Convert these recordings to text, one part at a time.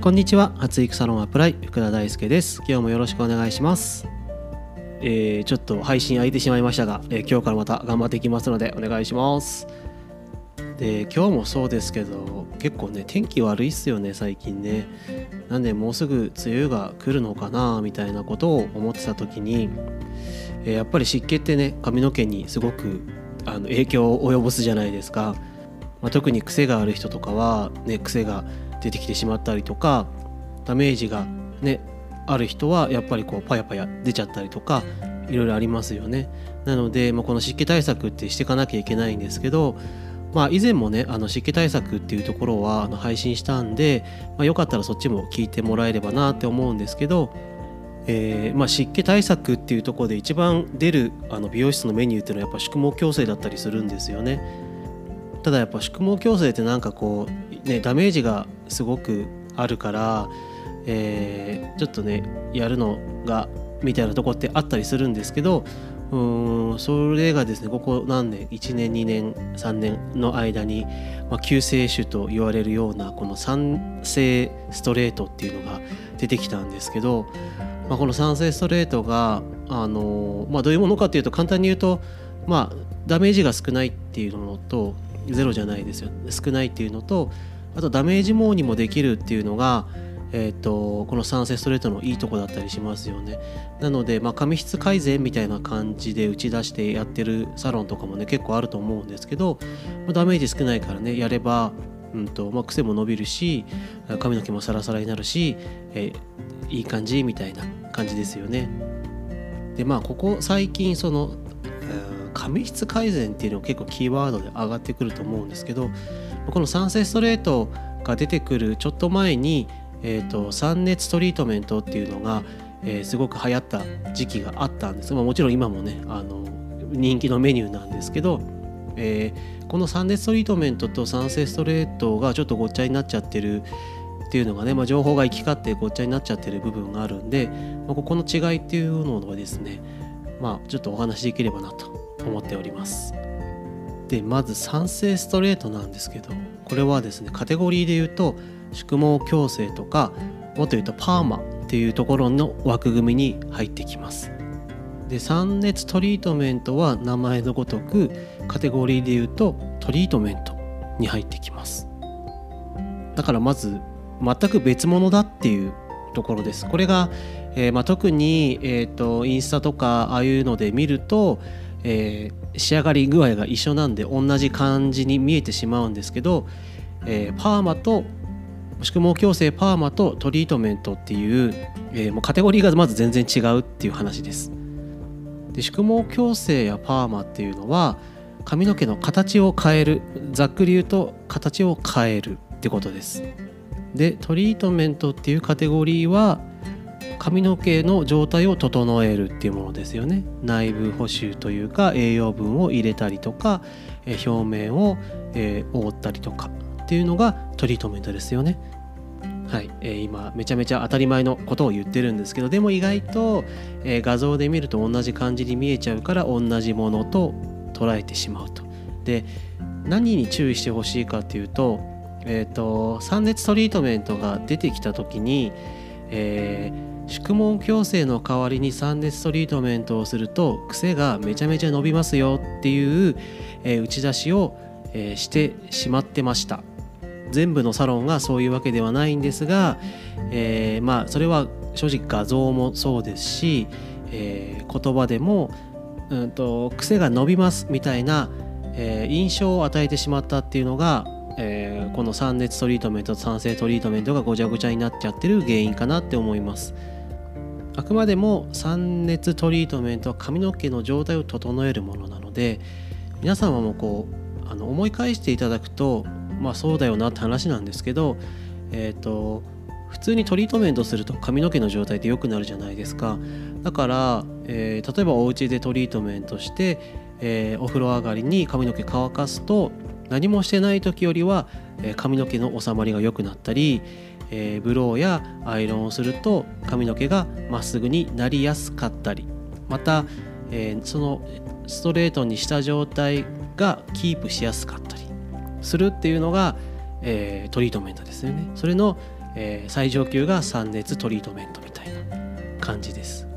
こんにちは。発育サロンアプライ福田大輔です。今日もよろしくお願いします。えー、ちょっと配信空いてしまいましたが、えー、今日からまた頑張っていきますのでお願いします。で今日もそうですけど結構ね天気悪いっすよね最近ね。なんでもうすぐ梅雨が来るのかなみたいなことを思ってた時に、えー、やっぱり湿気ってね髪の毛にすごくあの影響を及ぼすじゃないですか、まあ、特に癖がある人とかはね癖が出てきてしまったりとかダメージがねある人はやっぱりこうパヤパヤ出ちゃったりとかいろいろありますよね。なので、まあ、この湿気対策ってしていかなきゃいけないんですけど、まあ、以前もねあの湿気対策っていうところはあの配信したんで、まあ、よかったらそっちも聞いてもらえればなって思うんですけど、えー、まあ、湿気対策っていうところで一番出るあの美容室のメニューっていうのはやっぱ宿毛矯正だったりするんですよね。ただやっぱ宿毛矯正ってなんかこうねダメージがすごくあるから、えー、ちょっとねやるのがみたいなとこってあったりするんですけどうんそれがですねここ何年1年2年3年の間に、まあ、救世主と言われるようなこの酸性ストレートっていうのが出てきたんですけど、まあ、この酸性ストレートが、あのまあ、どういうものかっていうと簡単に言うと、まあ、ダメージが少ないっていうのとゼロじゃないですよ。少ないっていうのとあとダメージモーにもできるっていうのが、えーと、このサンセストレートのいいとこだったりしますよね。なので、まあ、髪質改善みたいな感じで打ち出してやってるサロンとかもね結構あると思うんですけど、まあ、ダメージ少ないからねやれば、うんとまあ、癖も伸びるし髪の毛もサラサラになるし、えー、いい感じみたいな感じですよね。でまあここ最近その髪質改善っていうのが結構キーワードで上がってくると思うんですけどこの酸性ストレートが出てくるちょっと前に、えーと、酸熱トリートメントっていうのが、えー、すごく流行った時期があったんです、まあ、もちろん今もねあの人気のメニューなんですけど、えー、この酸熱トリートメントと酸性ストレートがちょっとごっちゃになっちゃってるっていうのがね、まあ、情報が行き交ってごっちゃになっちゃってる部分があるんで、まあ、ここの違いっていうのをですねまあちょっとお話しできればなと思っております。でまず酸性ストレートなんですけどこれはですねカテゴリーで言うと宿毛矯正とかもっと言うとパーマっていうところの枠組みに入ってきます。で酸熱トリートメントは名前のごとくカテゴリーで言うとトリートメントに入ってきます。だからまず全く別物だっていうところです。これが、えー、まあ、特に、えーとインスタとかああいうので見るとえー、仕上がり具合が一緒なんで同じ感じに見えてしまうんですけど、えー、パーマと宿毛矯正パーマとトリートメントっていう,、えー、もうカテゴリーがまず全然違うっていう話です。で宿毛矯正やパーマっていうのは髪の毛の形を変えるざっくり言うと形を変えるってことです。でトリートメントっていうカテゴリーは髪の毛の状態を整えるっていうものですよね。内部補修というか栄養分を入れたりとか表面を、え、覆ったりとかっていうのがトリートメントですよね。はい、えー、今めちゃめちゃ当たり前のことを言ってるんですけどでも意外と、えー、画像で見ると同じ感じに見えちゃうから同じものと捉えてしまうと。で何に注意してほしいかっていうと,、えーと、酸熱トリートメントが出てきた時に、えー、宿毛矯正の代わりに酸熱トリートメントをすると癖がめちゃめちゃ伸びますよっていう、えー、打ち出しを、えー、してしまってました全部のサロンがそういうわけではないんですが、えー、まあそれは正直画像もそうですし、え、言葉でも、うんと、癖が伸びますみたいな、え、印象を与えてしまったっていうのがえー、この酸熱トリートメントと酸性トリートメントがごちゃごちゃになっちゃってる原因かなって思います。あくまでも酸熱トリートメントは髪の毛の状態を整えるものなので皆様もこうあの思い返していただくとまあそうだよなって話なんですけどえっ、ー、と普通にトリートメントすると髪の毛の状態って良くなるじゃないですか。だから、えー、例えばお家でトリートメントして、えー、お風呂上がりに髪の毛乾かすと何もしてない時よりは、え髪の毛の収まりが良くなったりえー、ブローやアイロンをすると髪の毛がまっすぐになりやすかったりまた、えー、そのストレートにした状態がキープしやすかったりするっていうのが、えー、トリートメントですよね。それのえ、最上級が3熱トリートメントみたいな感じです。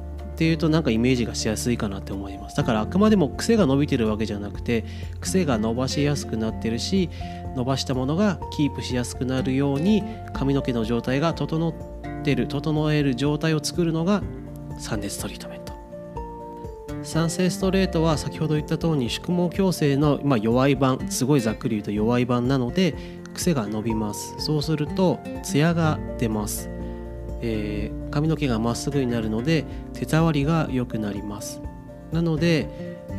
っていうとなんかイメージがしやすいかなって思います。だからあくまでも癖が伸びてるわけじゃなくて癖が伸ばしやすくなってるし伸ばしたものがキープしやすくなるように髪の毛の状態が整ってる整える状態を作るのが3熱トリートメント。酸性ストレートは先ほど言った通り宿毛矯正の、ま、弱い版すごいざっくり言うと弱い版なので癖が伸びます。そうするとツヤが出ます。えー、髪の毛がまっすぐになるので手触りが良くなります。なので、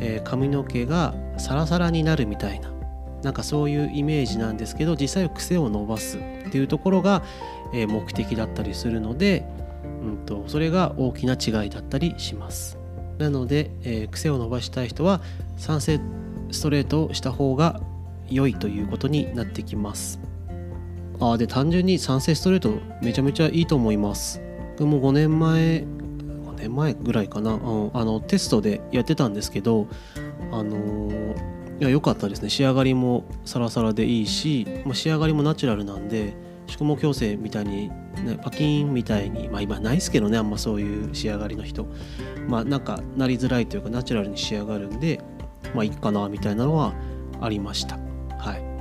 えー、髪の毛がサラサラになるみたいななんかそういうイメージなんですけど実際は癖を伸ばすっていうところが、えー、目的だったりするので、うんと、それが大きな違いだったりします。なので、え癖を伸ばしたい人は酸性ストレートをした方が良いということになってきます。あで単純に賛成ストレートめちゃめちゃいいと思います。僕も5年前5年前ぐらいかな、うん、あのテストでやってたんですけどあの、いや良かったですね。仕上がりもサラサラでいいし、まあ、仕上がりもナチュラルなんで宿毛矯正みたいに、ね、パキンみたいにまあ今ないですけどねあんまそういう仕上がりの人。まあなんかなりづらいというかナチュラルに仕上がるんでまあいいかなみたいなのはありました。はい。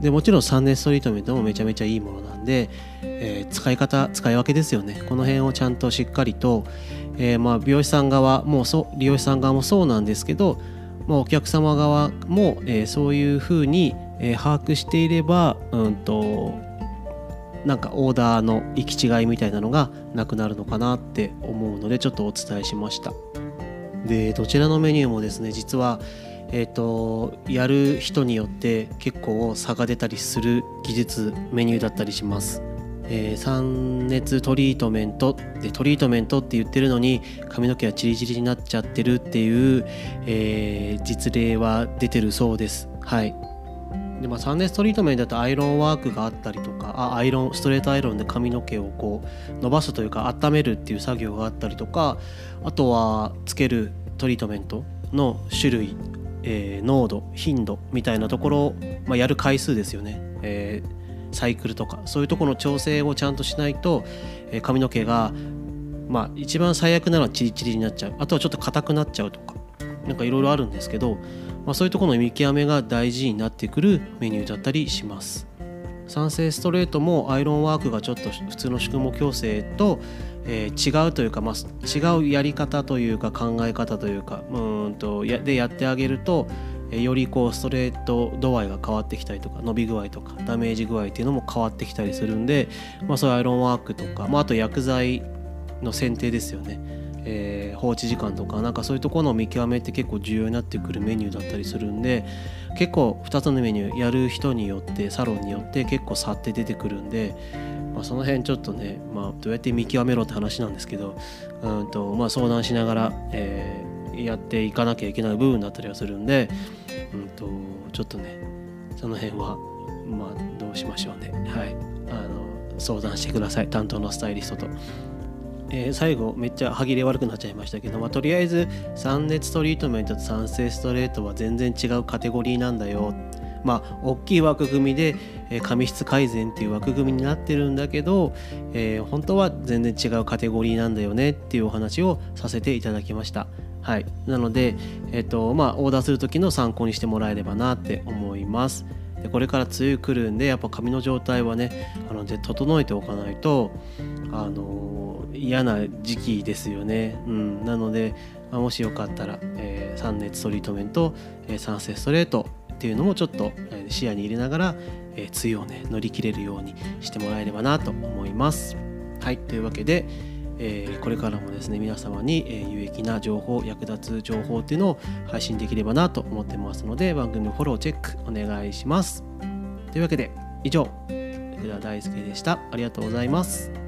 でもちろんサンデーストリートメントもめちゃめちゃいいものなんで、えー、使い方使い分けですよね。この辺をちゃんとしっかりと、えー、まあ美容師さん側もそう利用師さん側もそうなんですけど、まあ、お客様側も、えー、そういうふうに、えー、把握していればうんとなんかオーダーの行き違いみたいなのがなくなるのかなって思うのでちょっとお伝えしました。でどちらのメニューもですね実はえーと、やる人によって結構差が出たりする技術メニューだったりします。えー、酸熱トリートメントでトリートメントって言ってるのに髪の毛はチリチリになっちゃってるっていう、えー、実例は出てるそうです。はいでまあ、酸熱トリートメントだとアイロンワークがあったりとかあアイロンストレートアイロンで髪の毛をこう伸ばすというか温めるっていう作業があったりとかあとはつけるトリートメントの種類えー、濃度頻度みたいなところを、まあ、やる回数ですよね、えー、サイクルとか。そういうところの調整をちゃんとしないと、えー、髪の毛が、まあ、一番最悪なのはチリチリになっちゃう。あとはちょっと硬くなっちゃうとか。なんかいろいろあるんですけど、まあ、そういうところの見極めが大事になってくるメニューだったりします。酸性ストレートもアイロンワークがちょっと普通の宿毛矯正と、えー、違うというか、まあ、違うやり方というか考え方というかうんとやでやってあげると、えー、よりこうストレート度合いが変わってきたりとか伸び具合とかダメージ具合っていうのも変わってきたりするんで、まあ、そういうアイロンワークとか、まあ、あと薬剤の選定ですよね、えー、放置時間とかなんかそういうところの見極めって結構重要になってくるメニューだったりするんで結構2つのメニューやる人によってサロンによって結構差って出てくるんでまあ、その辺ちょっとね、まあ、どうやって見極めろって話なんですけどうんと、まあ、相談しながら、えー、やっていかなきゃいけない部分だったりはするんで、うんと、ちょっとねその辺は、まあ、どうしましょうね、はい、あの相談してください。担当のスタイリストと。えー、最後めっちゃ歯切れ悪くなっちゃいましたけど、まあ、とりあえず酸熱トリートメントと酸性ストレートは全然違うカテゴリーなんだよまあ大きい枠組みでえ髪質改善っていう枠組みになってるんだけど、えー、本当は全然違うカテゴリーなんだよねっていうお話をさせていただきました。はい、なので、えーとまあ、オーダーする時の参考にしてもらえればなって思います。でこれから梅雨来るんでやっぱ髪の状態はねあので整えておかないと、あのー、嫌な時期ですよね。うん、なので、ま、もしよかったら、えー、酸熱トリートメント、え、酸性ストレートっていうのもちょっと視野に入れながら、え梅雨をね乗り切れるようにしてもらえればなと思います。はいというわけで、えー、これからもですね皆様に、えー、有益な情報役立つ情報っていうのを配信できればなと思ってますので番組のフォローチェックお願いします。というわけで以上福田大輔でした。ありがとうございます。